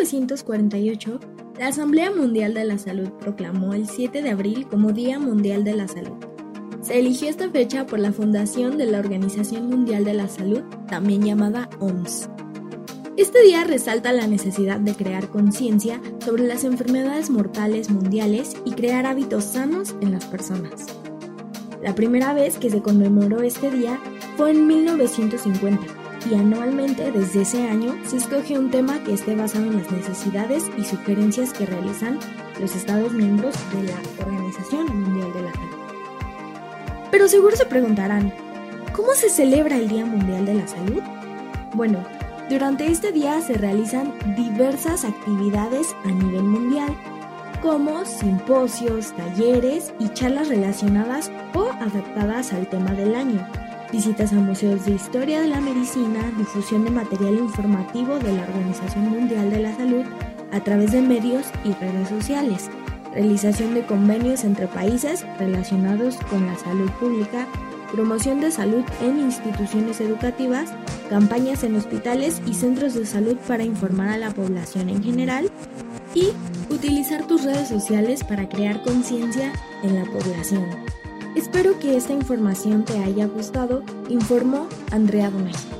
1948, la Asamblea Mundial de la Salud proclamó el 7 de abril como Día Mundial de la Salud. Se eligió esta fecha por la fundación de la Organización Mundial de la Salud, también llamada OMS. Este día resalta la necesidad de crear conciencia sobre las enfermedades mortales mundiales y crear hábitos sanos en las personas. La primera vez que se conmemoró este día fue en 1950 y anualmente desde ese año se escoge un tema que esté basado en las necesidades y sugerencias que realizan los Estados miembros de la Organización Mundial de la Salud. Pero seguro se preguntarán, ¿cómo se celebra el Día Mundial de la Salud? Bueno, durante este día se realizan diversas actividades a nivel mundial, como simposios, talleres y charlas relacionadas o adaptadas al tema del año, visitas a museos de historia de la medicina, difusión de material informativo de la Organización Mundial de la Salud a través de medios y redes sociales, realización de convenios entre países relacionados con la salud pública, promoción de salud en instituciones educativas, campañas en hospitales y centros de salud para informar a la población en general y utilizar tus redes sociales para crear conciencia en la población. Espero que esta información te haya gustado, informó Andrea Donají.